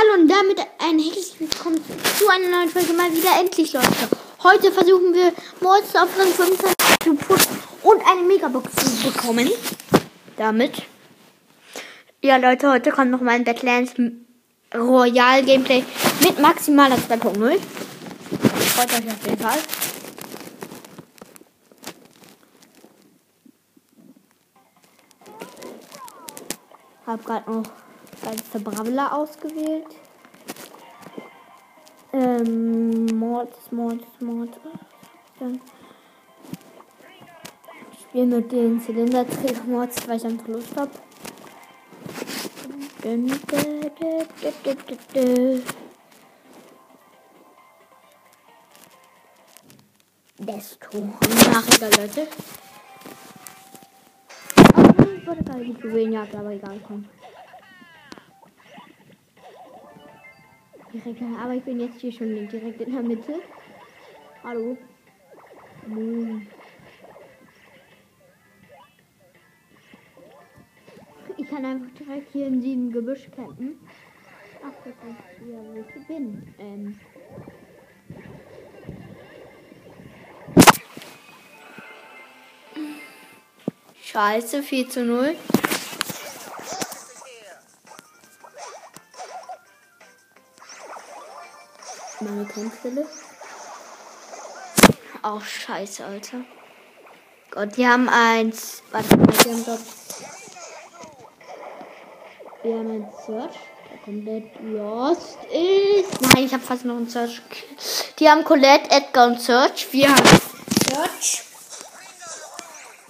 Hallo und damit ein herzliches Willkommen zu einer neuen Folge mal wieder endlich, Leute. Heute versuchen wir Monster auf Rang 15 zu pushen und eine Megabox zu bekommen. Damit. Ja, Leute, heute kommt noch mal ein Battlelands Royal Gameplay mit maximaler 2.0. Freut euch auf jeden Fall. Hab gerade noch als Bravler ausgewählt. Ähm, Mord, Mord, Mord. Dann spiel mit den Zylinderträger-Mods, weil ich einfach Lust habe. Desto. Nachriger, Leute. Ich wollte gerade die Juwelenjagd, aber egal, komm. Direkt, aber ich bin jetzt hier schon direkt in der Mitte. Hallo. Moon. Ich kann einfach direkt hier in sieben Gebüsch campen. Ach, das ist ja, wo ich bin. Ähm. Scheiße, 4 zu 0. Kampfstelle. Auch scheiße, Alter. Gott, die haben eins. Warte mal, die haben dort. Wir haben ein Search, der komplett lost ist. Nein, ich habe fast noch einen Search. Die haben Colette, Edgar und Search. Wir haben Search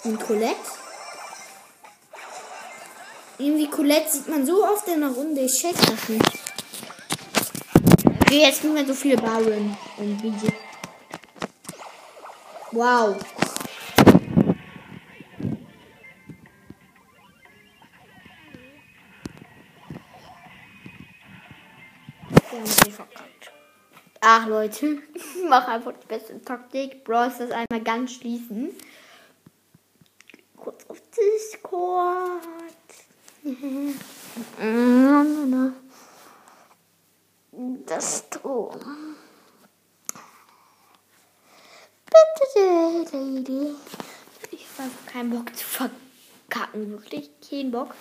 und Colette. Irgendwie Colette sieht man so oft in der Runde. Ich check das nicht. Okay, jetzt nicht mehr so viele Baron und Video. Wow. Ach Leute, ich mache einfach die beste Taktik. Brawl das einmal ganz schließen. Kurz auf Discord. Das Strom. Bitte, Lady. Ich habe keinen Bock zu verkacken. Wirklich keinen Bock.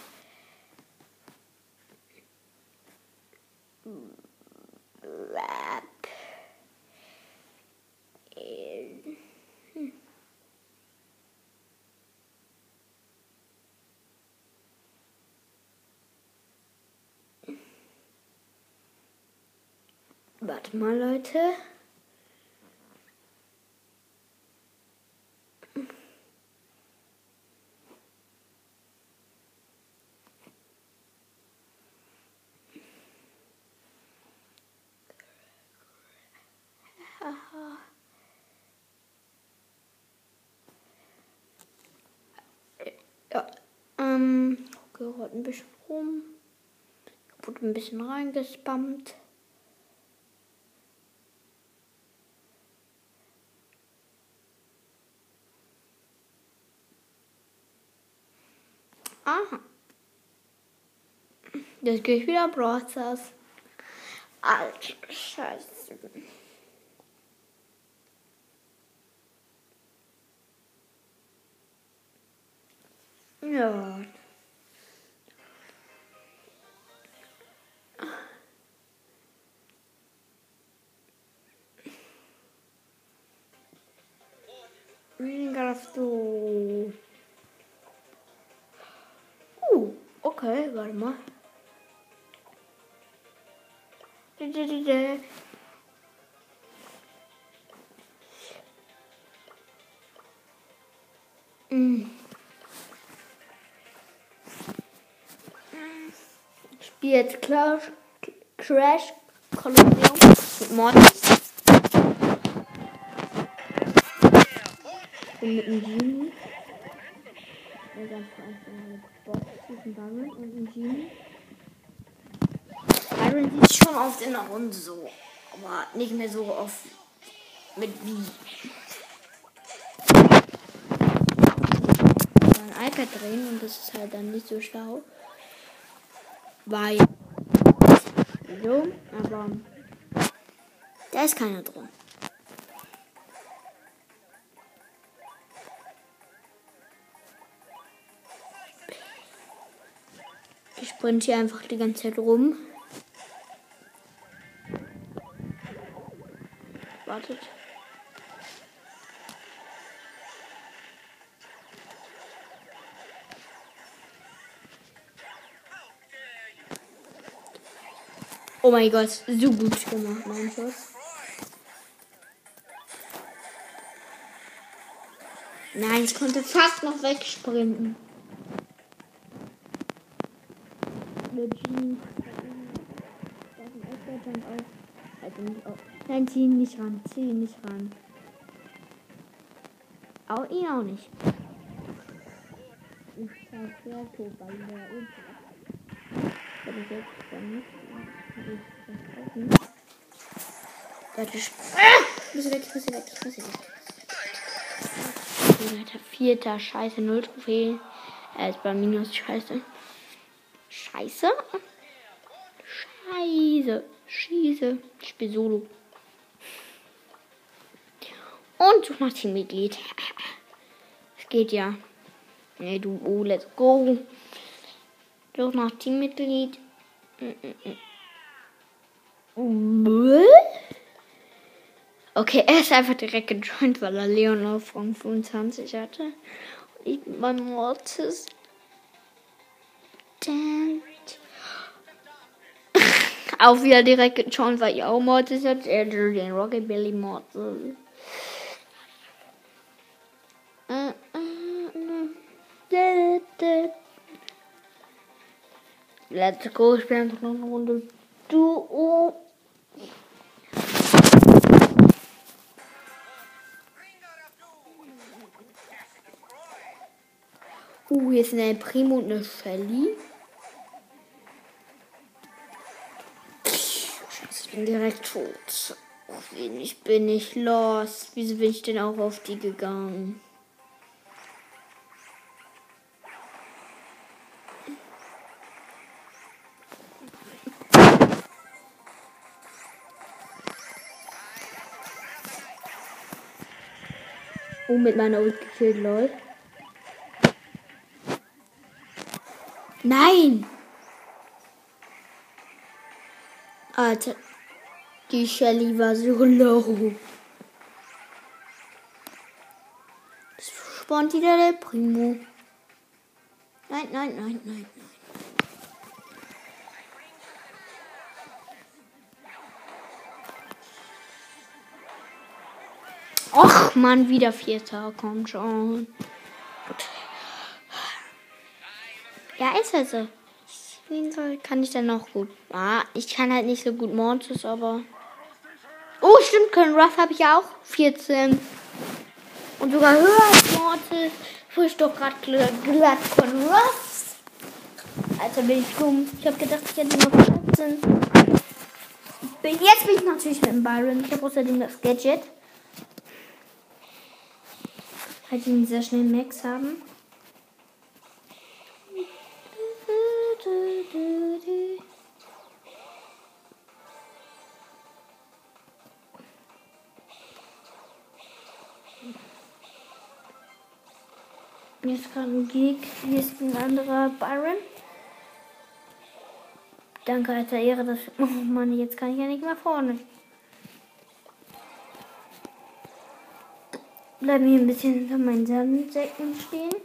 Warte mal, Leute. Ja, ähm, gehört ein bisschen rum. Wurde ein bisschen reingespammt. Jetzt gehe ich wieder Brothers. Alter Scheiße. Ja. Darfst du? Uh, okay, warte mal. Ich spiele jetzt Clash, Crash Colosseum mit Mortis. Und mit dem Genie. Ja, ganz einfach Boss, diesen Baron und dem Genie. Sieht schon oft in der Runde so, aber nicht mehr so oft mit wie. Ein iPad drehen und das ist halt dann nicht so schlau. Weil dumm, aber da ist keiner drin. Ich sprint hier einfach die ganze Zeit rum. Wartet. Oh mein Gott, so gut gemacht, mein Schuss. Nein, ich konnte fast noch wegsprinten. Nein, zieh ihn nicht ran. Zieh ihn nicht ran. Auch ihn auch nicht. Ich sehr tot, weil der unten. Hätte ich jetzt dann nicht. Warte, ich muss weg, ich muss weg, ich muss weg. Alter, vierter Scheiße, null Trophäen. Er ist bei Minus Scheiße. Scheiße? Scheiße. Schieße. Ich bin solo. Und such nach Teammitglied. Es geht ja. Nee, du, oh, let's go. Such nach Teammitglied. Okay, er ist einfach direkt gejoint, weil er Leon auf Rang 25 hatte. Und ich mit meinem Mortis. Damn. Auch wieder direkt gejoint, weil ich auch Mortis hatte. Er hatte den Rockabilly Mortis. Let's go, ich einfach noch eine Runde Duo. Uh, hier ist eine Primo und eine Shelly. Bin direkt tot. Ich bin ich los? Wieso bin ich denn auch auf die gegangen? Oh, mit meiner Ult gekillt, lol. Nein! Alter, die Shelly war so low. Es spawnt wieder der Primo. Nein, nein, nein, nein, nein. Och, Mann, wieder Vierter. Komm schon. Ja, ist halt so. Wen soll, kann ich denn noch gut? Ah, ich kann halt nicht so gut Mortis, aber. Oh, stimmt, können Ruff habe ich auch. 14. Und sogar höher als Mortis. Wo ich doch gerade glatt von Ruff. Also bin ich dumm. Ich habe gedacht, ich hätte noch 14. Jetzt bin ich natürlich mit dem Byron. Ich habe außerdem das Gadget. Halt ihn sehr schnell Max haben. Hier ist gerade ein Geek. Hier ist ein anderer Byron. Danke, alter Ehre. Das oh Mann, jetzt kann ich ja nicht mehr vorne. Bleiben hier ein bisschen hinter meinen Sandsäcken stehen.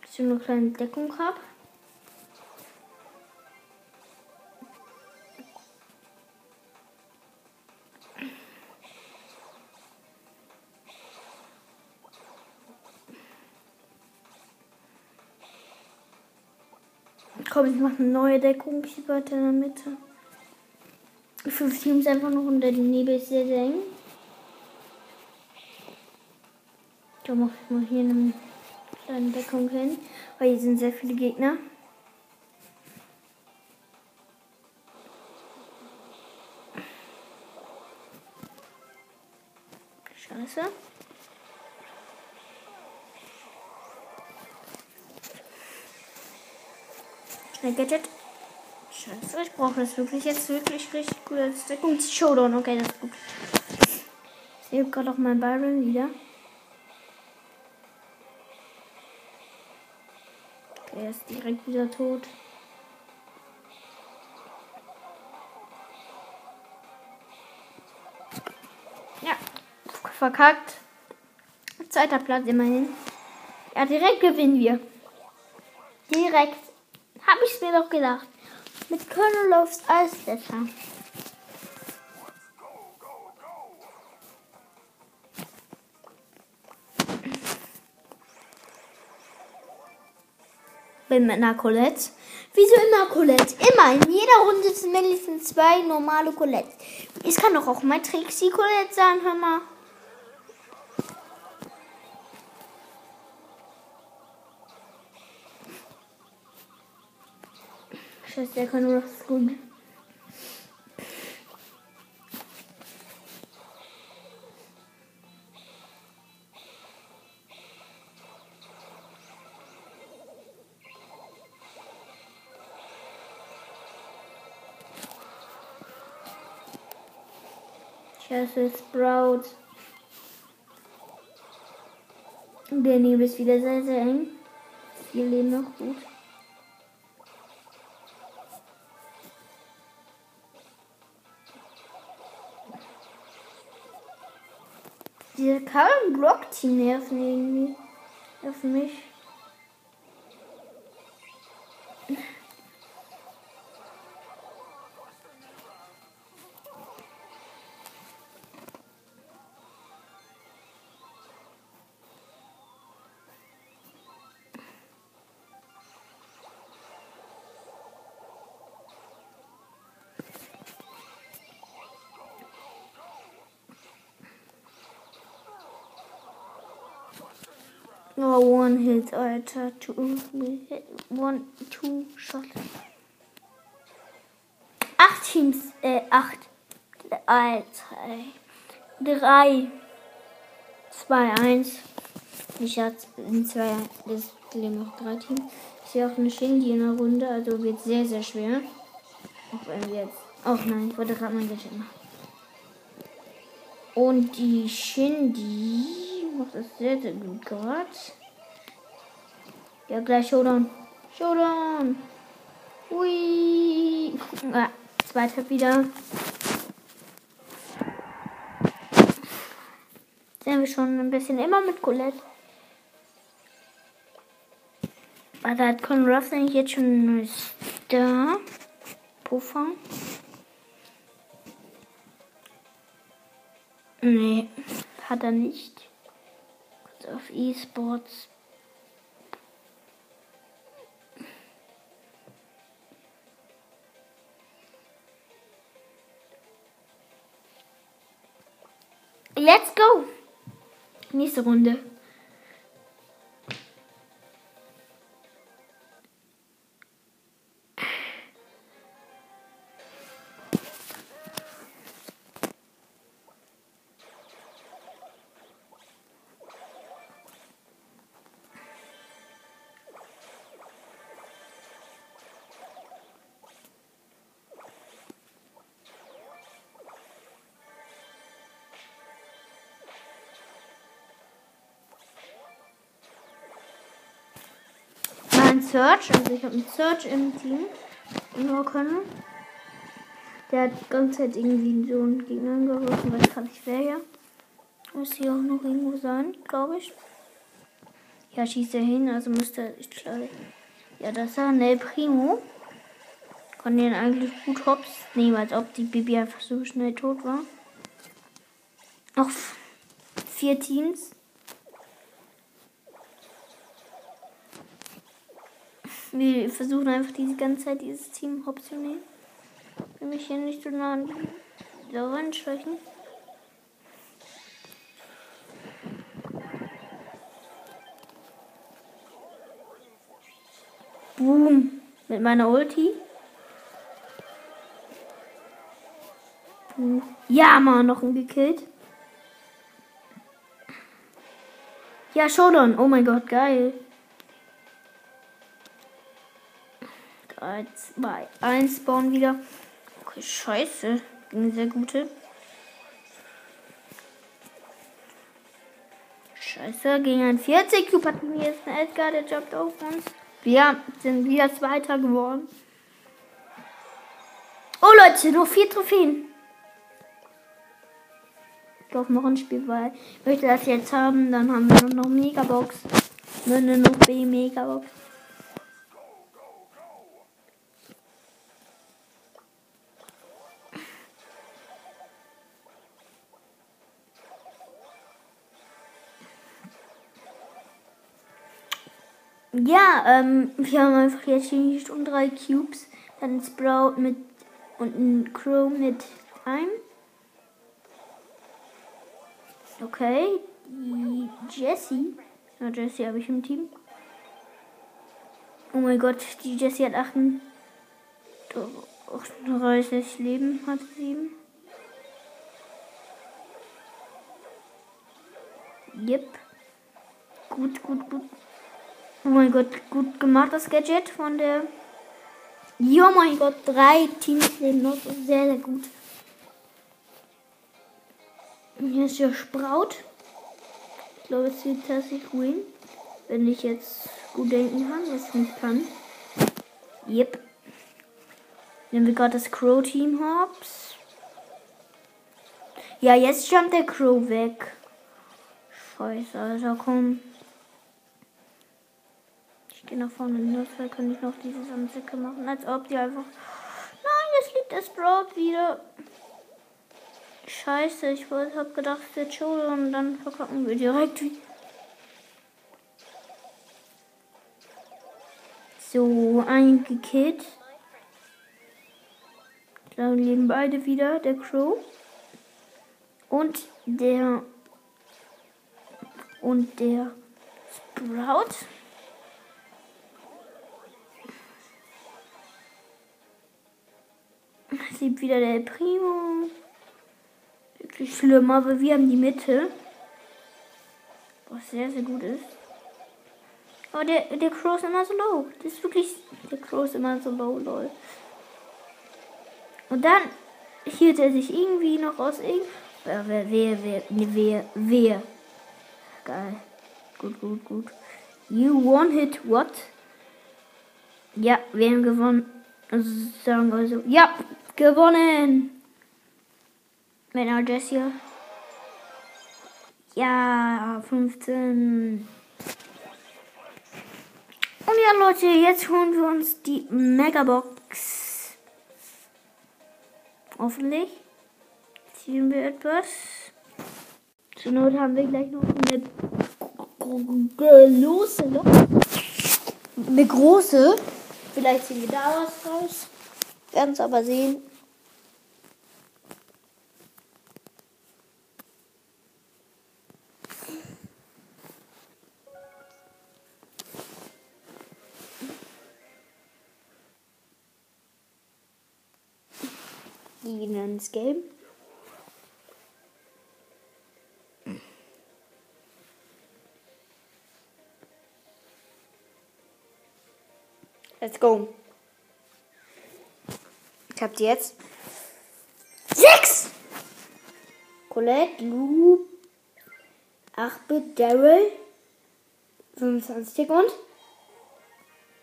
Dass ich nur eine kleine Deckung habe. Komm, ich mache eine neue Deckung hier weiter in der Mitte. Fünf Teams einfach noch unter dem Nebel ist sehr, sehr eng. Da mache ich mal hier eine kleine Deckung hin, weil hier sind sehr viele Gegner. Scheiße. Schnell Gadget. Scheiße, ich brauche das wirklich jetzt wirklich richtig gut. Das ist der gute Showdown. Okay, das ist gut. Ich sehe gerade auch mein Byron wieder. Okay, er ist direkt wieder tot. Ja, verkackt. Zweiter Platz immerhin. Ja, direkt gewinnen wir. Direkt. Mir doch gedacht. Mit Colonel alles besser. Bin mit einer Colette. Wieso immer Colette? Immer. In jeder Runde sind mindestens zwei normale Colette. Es kann doch auch mal Trixie Colette sein, hör mal. Scheiße, der kann nur das gut. Scheiße, Sprout. Der Nebel ist wieder sehr, sehr eng. Wir leben noch gut. Diese kalten Block-Team nerven irgendwie. Auf mich. Oh, one hit, Alter. Two, one, two shot. Acht Teams, äh, acht. Alter. Drei. Zwei, eins. Ich hatte in zwei, es leben noch drei Teams. Ich sehe auch eine Shindy in der Runde, also wird sehr, sehr schwer. Auch wenn wir jetzt. Ach nein, ich wollte gerade mein Gadget machen. Und die Shindy macht das sehr, sehr gut gerade. Ja, gleich Showdown. Showdown. Ui. Ah, zweiter wieder. Sind wir schon ein bisschen immer mit Colette. Aber da hat Con Ruff eigentlich jetzt schon ein neues Star. Puffer. Nee, hat er nicht. Kurz esports. Let's go. Nächste Runde. Mein Search, also ich habe einen Search im Team. Nur können. Der hat die ganze Zeit irgendwie so einen Gegner angerufen, weiß gar nicht wer hier. Muss hier auch noch irgendwo sein, glaube ich. Ja, schießt er hin, also müsste ich gleich. Ja, das ist er, Ne Primo. Kann den eigentlich gut hops nehmen, als ob die Bibi einfach so schnell tot war. Noch vier Teams. Wir versuchen einfach die ganze Zeit dieses Team hops zu nehmen. Will mich hier nicht so nah an die Wand schwächen. Boom. Mit meiner Ulti. Boom. Ja, Mann, noch ein gekillt. Ja, Showdown. Oh mein Gott, geil. 3, 3, 2, 1 bauen wieder. Okay, scheiße. Ging sehr gute. Scheiße, gegen ein 40 Cube hatten wir jetzt eine Edgar, der jumpt auf uns. Wir sind wieder Zweiter geworden. Oh Leute, nur vier Trophäen. Ich glaube noch ein Spiel, weil ich möchte das jetzt haben. Dann haben wir noch Megabox. Nur noch B Megabox. Ja, ähm, wir haben einfach jetzt hier um drei Cubes. Dann ein Sprout mit und ein Crow mit einem. Okay, die Jessie. Ja, Jessie habe ich im Team. Oh mein Gott, die Jessie hat 38 Leben, hat sie. Yep. Gut, gut, gut. Oh mein Gott, gut gemacht das Gadget von der. Ja, mein Gott, drei Teams leben noch. Sehr, sehr gut. Hier ist der Sprout. Ich glaube, es wird tatsächlich win. Wenn ich jetzt gut denken kann, was ich kann. Yep. Nehmen wir gerade das Crow-Team Hops. Ja, jetzt jumpt der Crow weg. Scheiße, also komm. Gehe nach vorne. Nur zwei kann ich noch diese Sandsäcke machen. Als ob die einfach. Nein, jetzt liegt das Sprout wieder. Scheiße, ich wollte, hab gedacht, wir Joel und dann verkacken wir direkt. So, eingekillt. Dann leben beide wieder, der Crow. Und der. Und der Sprout. Sieht wieder der Primo. Wirklich schlimm, aber wir haben die Mitte. Was sehr, sehr gut ist. Aber der, der Crow ist immer so low. Das ist wirklich. Der Crow ist immer so low, lol. Und dann hielt er sich irgendwie noch aus irgend. Wer, wer, wer, wer, wer, wer. Geil. Gut, gut, gut. You one hit what? Ja, wir haben gewonnen. Also sagen wir so. Ja, gewonnen. Mit einer Jessie. Ja, 15. Und ja, Leute, jetzt holen wir uns die Megabox. Hoffentlich ziehen wir etwas. Zur Not haben wir gleich noch eine große. Eine große. Vielleicht ziehen wir da was raus. Werden es aber sehen. Ins Game. Let's go. Ich hab die jetzt. Sechs! Colette, Lou, 8-Bit, Daryl, 25 und.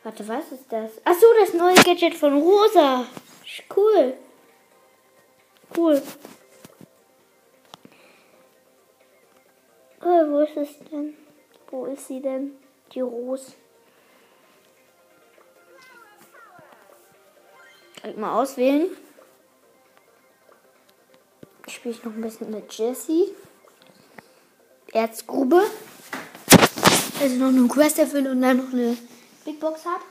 Warte, was ist das? Achso, das neue Gadget von Rosa. Cool. Cool. Oh, wo ist es denn? Wo ist sie denn? Die Rose. Direkt mal auswählen. Spiele ich noch ein bisschen mit Jessie. Erzgrube. Also noch eine Quest erfüllen und dann noch eine Big Box habe.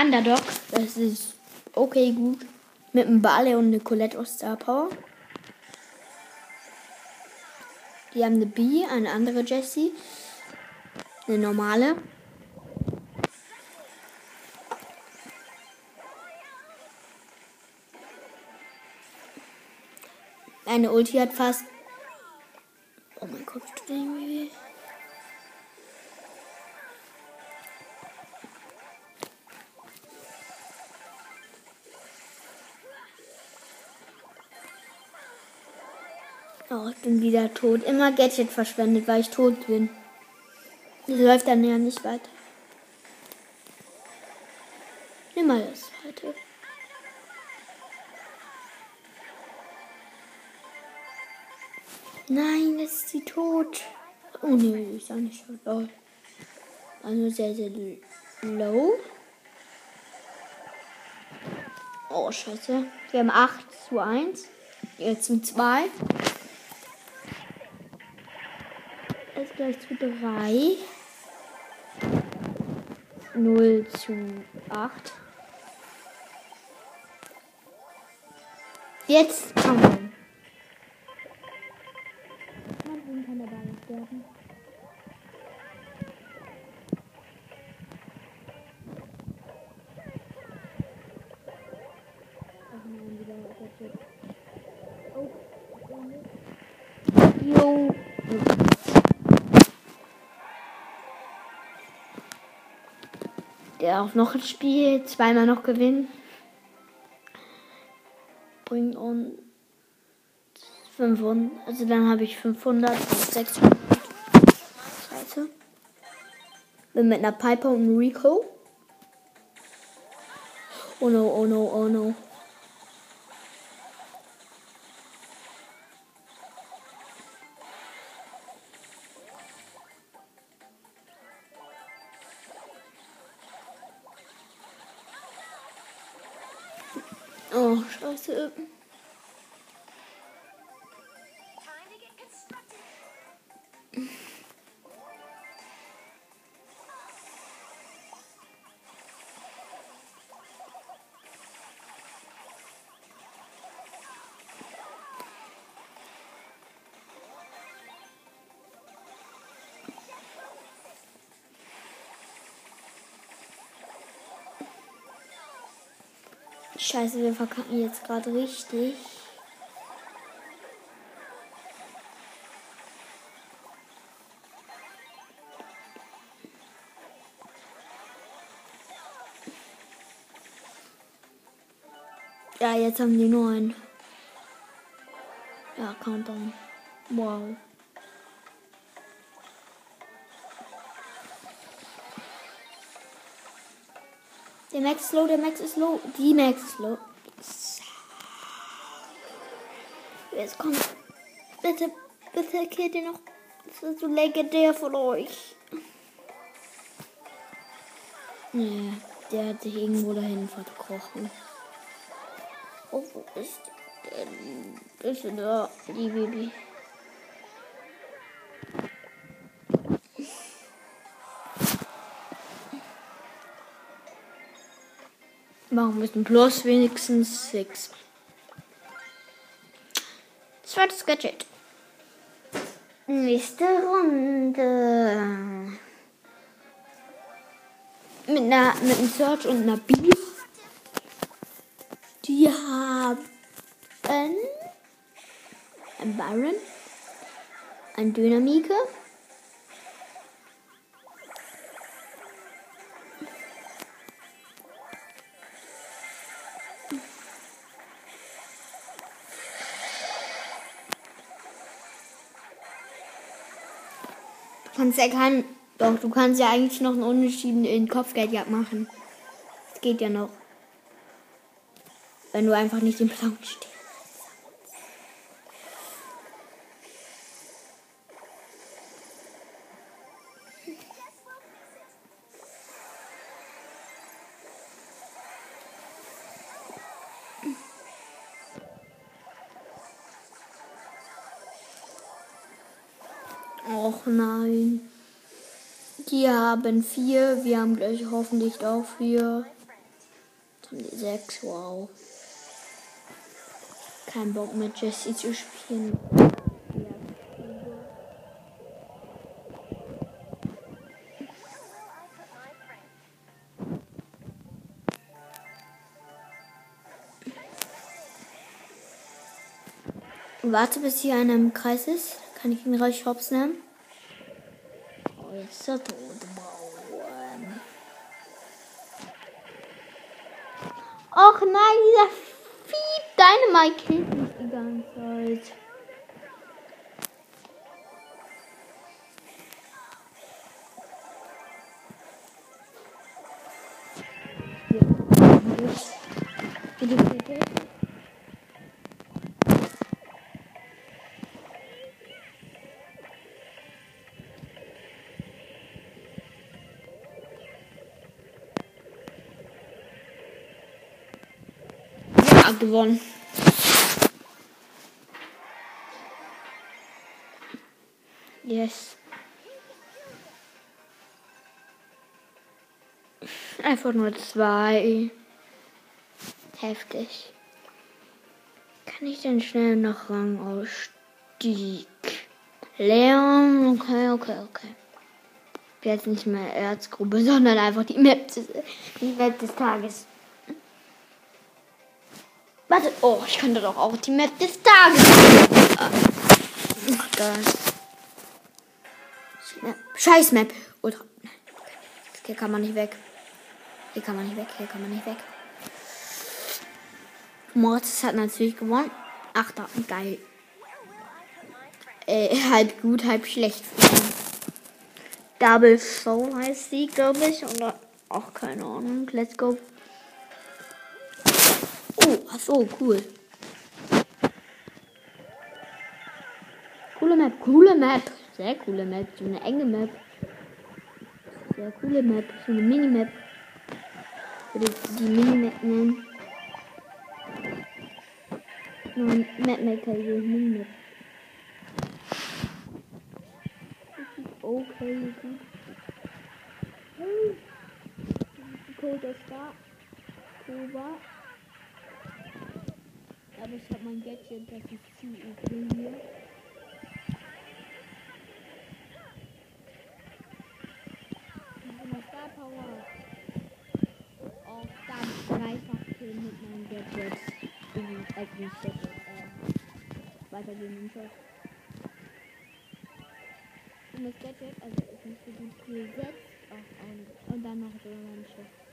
Underdog. Das ist okay gut. Mit einem Bale und eine Colette aus Star Power. Die haben eine B, eine andere Jessie. Eine normale. Eine Ulti hat fast. Oh mein Gott, tut Oh, ich bin wieder tot. Immer Gadget verschwendet, weil ich tot bin. Das läuft dann ja nicht weiter. Nimm mal das zweite. Nein, jetzt ist sie tot. Oh nee, ist auch nicht tot. Oh. Also sehr, sehr low. Oh, scheiße. Wir haben 8 zu 1. Jetzt zu 2. Jetzt gleich zu 3. 0 zu 8. Jetzt kommen. Man kann dabei nicht werden. Der auch noch ein Spiel, zweimal noch gewinnen. Bringt uns 500. Also dann habe ich 500 und 600. Scheiße. Bin mit einer Piper und Rico. Oh no, oh no, oh no. Oh, scheiße. Wir verkacken jetzt gerade richtig. Ja, jetzt haben die neun. Ja, Countdown. Wow. Der Max ist low, der Max ist low. Die Max ist low. Jetzt kommt. Bitte, bitte killt ihr noch. Das ist so legendär von euch. Nee, der hat sich irgendwo dahin verkrochen. Oh, wo ist denn? Bist du da, die Baby? Wir ein Plus wenigstens 6. Zweites Gadget. Nächste Runde. Mit, einer, mit einem Search und einer Bibi. Die haben ein Byron, ein Dynamike. Kannst ja kein. Doch, du kannst ja eigentlich noch einen Unterschied in Kopfgeldjagd machen. Das geht ja noch. Wenn du einfach nicht im Plan stehst. Och nein. Haben vier. Wir haben gleich hoffentlich auch vier. Jetzt haben die sechs. Wow. Kein Bock mit Jesse zu spielen. Warte, bis hier einer im Kreis ist. Kann ich ihn raus hops nehmen? Oh, jetzt ist er tot. Och nein, dieser Vieh Dynamite killt mich die ganze Zeit. Ja, gewonnen. Yes. Einfach nur zwei. Heftig. Kann ich denn schnell noch Rangausstieg? Leon, okay, okay, okay. Jetzt nicht mehr Erzgruppe, sondern einfach die Map des, die Map des Tages. Warte, oh, ich könnte doch auch die Map des Tages. Ach. Scheiß Map. Ultra. Hier kann man nicht weg. Hier kann man nicht weg. Hier kann man nicht weg. Mortis hat natürlich gewonnen. Ach, da, geil. Äh, halb gut, halb schlecht. Double Soul heißt sie, glaube ich. Oder auch keine Ahnung. Let's go. Oh, ach so, cool. Coole Map, coole Map. Sehr coole Map. So eine enge Map. Sehr coole Map. So eine Minimap. Würde die Minimap nennen. Nein, Map Maker, so Minimap. Okay, gut. Hey. Da. Aber ich habe mein Gadget, das ist zu okay hier. Star Power auf dann dreifach killen mit meinem Gadget. In eigentlich Gadget. Äh, weitergehen im Shot. Und das Gadget, also ist nicht so gut gesetzt. Auch, auch nicht. Und dann noch so mein Schiff.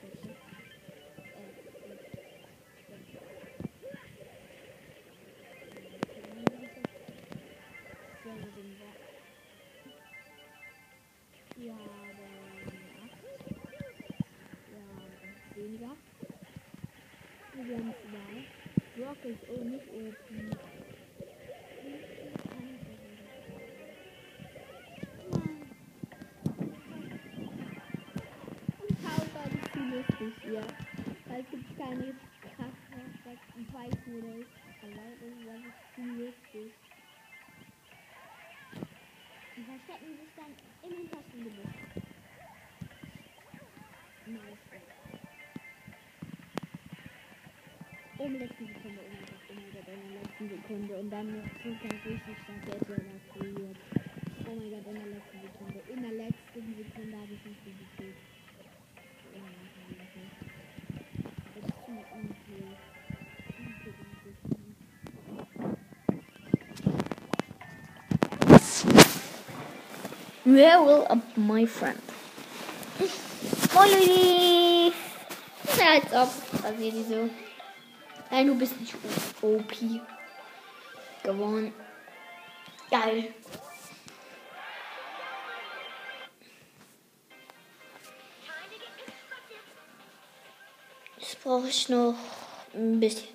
Ist oh, nicht viel lustig hier. Weil es gibt keine krassen Fight-Modus. Aber das ist viel lustig. Die verstecken sich dann im hintersten Gebüsch. Nice. Um letzten Sekunde umgebracht, umgebracht in der letzten Sekunde und dann noch super richtig stark der evakuiert. Oh mein Gott, in der letzten Sekunde. In der letzten Sekunde habe ich nicht gekillt. Ja, machen wir das nicht. Das ist zu unfair. Unfair, unfair. Where will up my friend? Moin Leute! Na, als ob. Was seht ihr so? Nein, du bist nicht OP. Gewonnen. Geil. Jetzt brauche ich noch ein bisschen.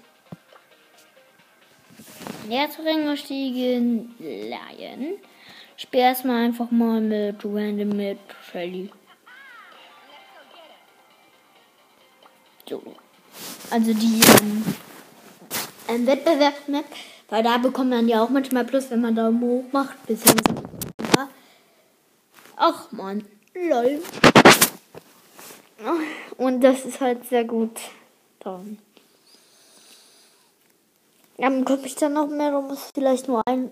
Lehrterränger stiegen. Lion. Spiel erstmal einfach mal mit Random mit Shelly. So. Also die ähm, ähm, Wettbewerbsmap, weil da bekommt man ja auch manchmal Plus, wenn man Daumen hoch macht. Bisschen Ach man, lol. Und das ist halt sehr gut. Dann. Dann komme ich dann noch mehr, da muss vielleicht nur ein,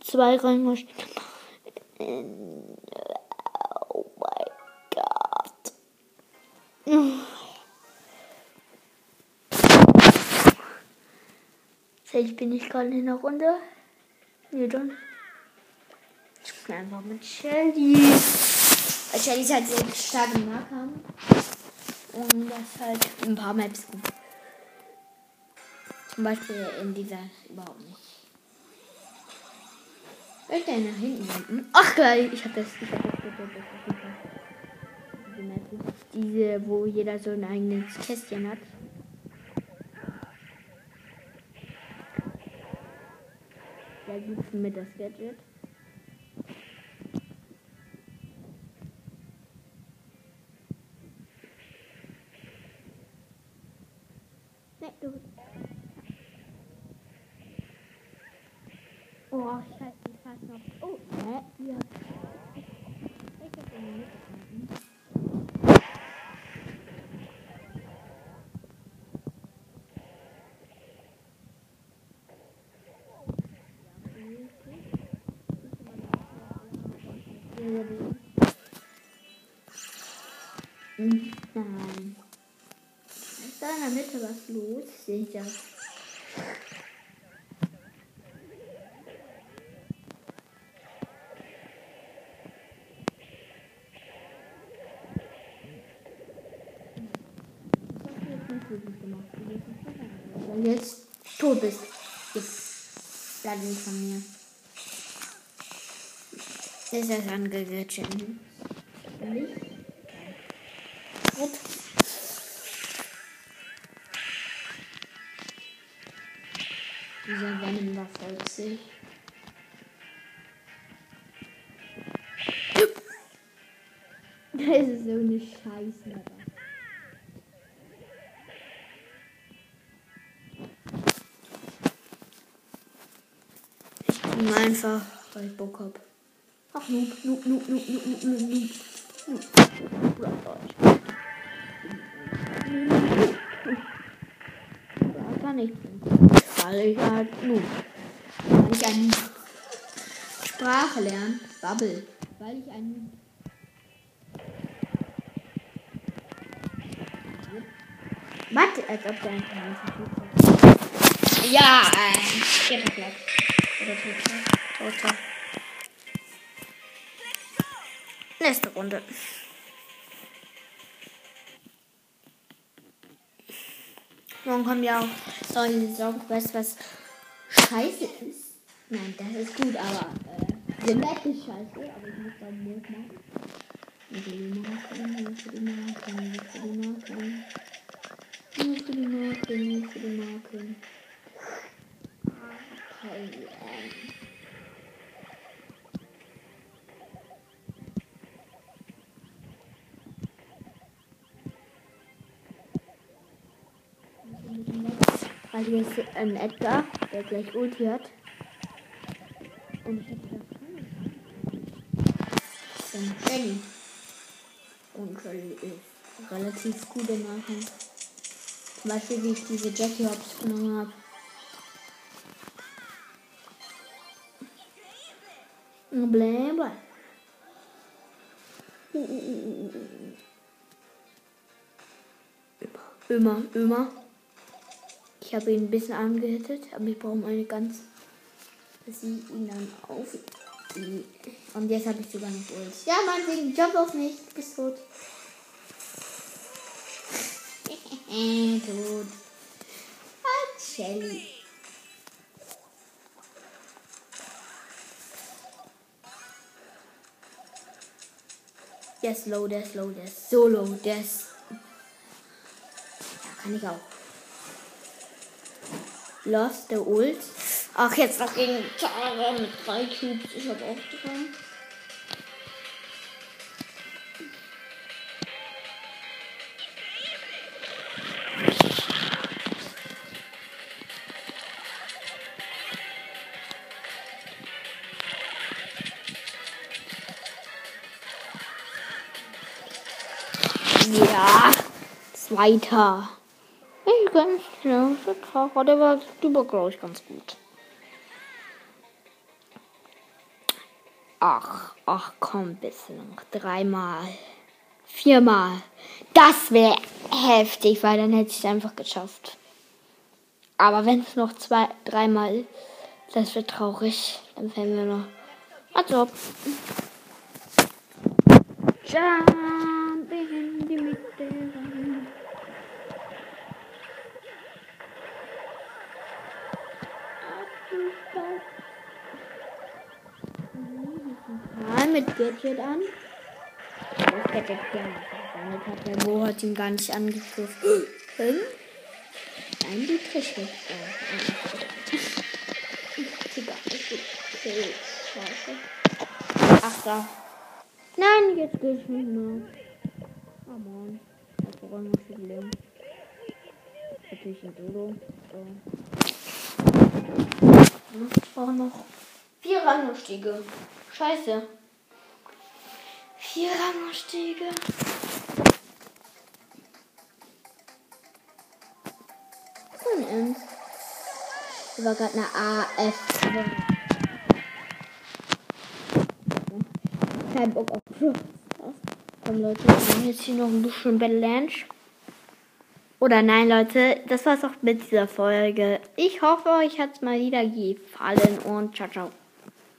zwei rein. Oh mein Gott. Vielleicht bin ich gerade in der Runde. Nee, dann. Ich spiele einfach mit Shelly. Weil Shelly ist halt sehr stark im Nahkampf. Und das halt ein paar Maps gut. Zum Beispiel in dieser überhaupt nicht. Ich denn nach hinten wenden? Ach geil, ich hab das. Ich hab das, ich hab das, ich hab das. Diese, wo jeder so ein eigenes Kästchen hat. Vielleicht gibt's mit das Gadget. Oh, scheiße, ich fass noch. Oh, hä? Ja. Ich hab den mitgehalten. Nein. Ist da in der Mitte was los? Verstanden. Wenn du jetzt tot bist, jetzt bleib nicht von mir. Ist das angeglitscht? Nicht? Das ist so eine Scheiße. Ich bin einfach, weil ich Bock hab. Ach, Noob, Noob, Noob, Noob, Noob, Noob, Noob. Noob. kann ich nicht. Weil ich halt Noob. Weil ich einen Sprache lernen. Bubble. Weil ich einen Als ob der einfach ein Computer Ja, äh, vierter Platz. Oder toter. Toter. Nächste Runde. Morgen kommen ja auch solche Saisonquests, was scheiße ist. Nein, das ist gut, aber äh, der Map ist scheiße, aber ich muss dann Mut machen. Nur für die Marken, nur für die Marken, nur für die Marken. Nur für Marken, nur für die Marken. Okay. Weil hier ist ein Edgar, der gleich Ulti hat. Und ich hätte da Dann Shelly. Und Shelly ist relativ gut in Nahkampf. Zum Beispiel, wie ich diese Jackie Hops genommen habe. Bläh, Immer, immer. Ich habe ihn ein bisschen angehittet, aber ich brauche eine ganz. Sie ihn dann auf. Und jetzt habe ich sogar noch Ult. Ja, Mann, wegen Job auf mich. Du bist tot. tot. Ah, Shelly. Ist low, ist low, der ist so low, der ist. Ja, kann ich auch. Lost der Ult. Ach, jetzt noch gegen Tara mit drei Cubes. Ich habe auch drei. Zweiter. Ich ganz ja, Vertrag, der war super, glaube ich, ganz gut. Ach, ach komm, bisschen noch. Dreimal. Viermal. Das wäre heftig, weil dann hätte ich es einfach geschafft. Aber wenn es noch zwei, dreimal das wird traurig. Dann fällen wir noch. Also. Jump in die Mitte rein. Mal mit Gadget an. Das Gadget verwendet hat. Der Mo hat ihn gar nicht angegriffen. Nein, die. Egal, ist gut. scheiße. Ach da. Nein, jetzt geht's nicht mehr. Oh Mann. Das war noch viel Leben. Natürlich ein Dodo. So. Ich brauche noch vier Rangerstiege. Scheiße. Vier Rangerstiege. Was denn? Das war gerade eine AF. Kein Bock auf Komm Leute, wir machen jetzt hier noch ein bisschen Balance. Oder nein, Leute, das war's auch mit dieser Folge. Ich hoffe, euch hat's mal wieder gefallen und ciao, ciao.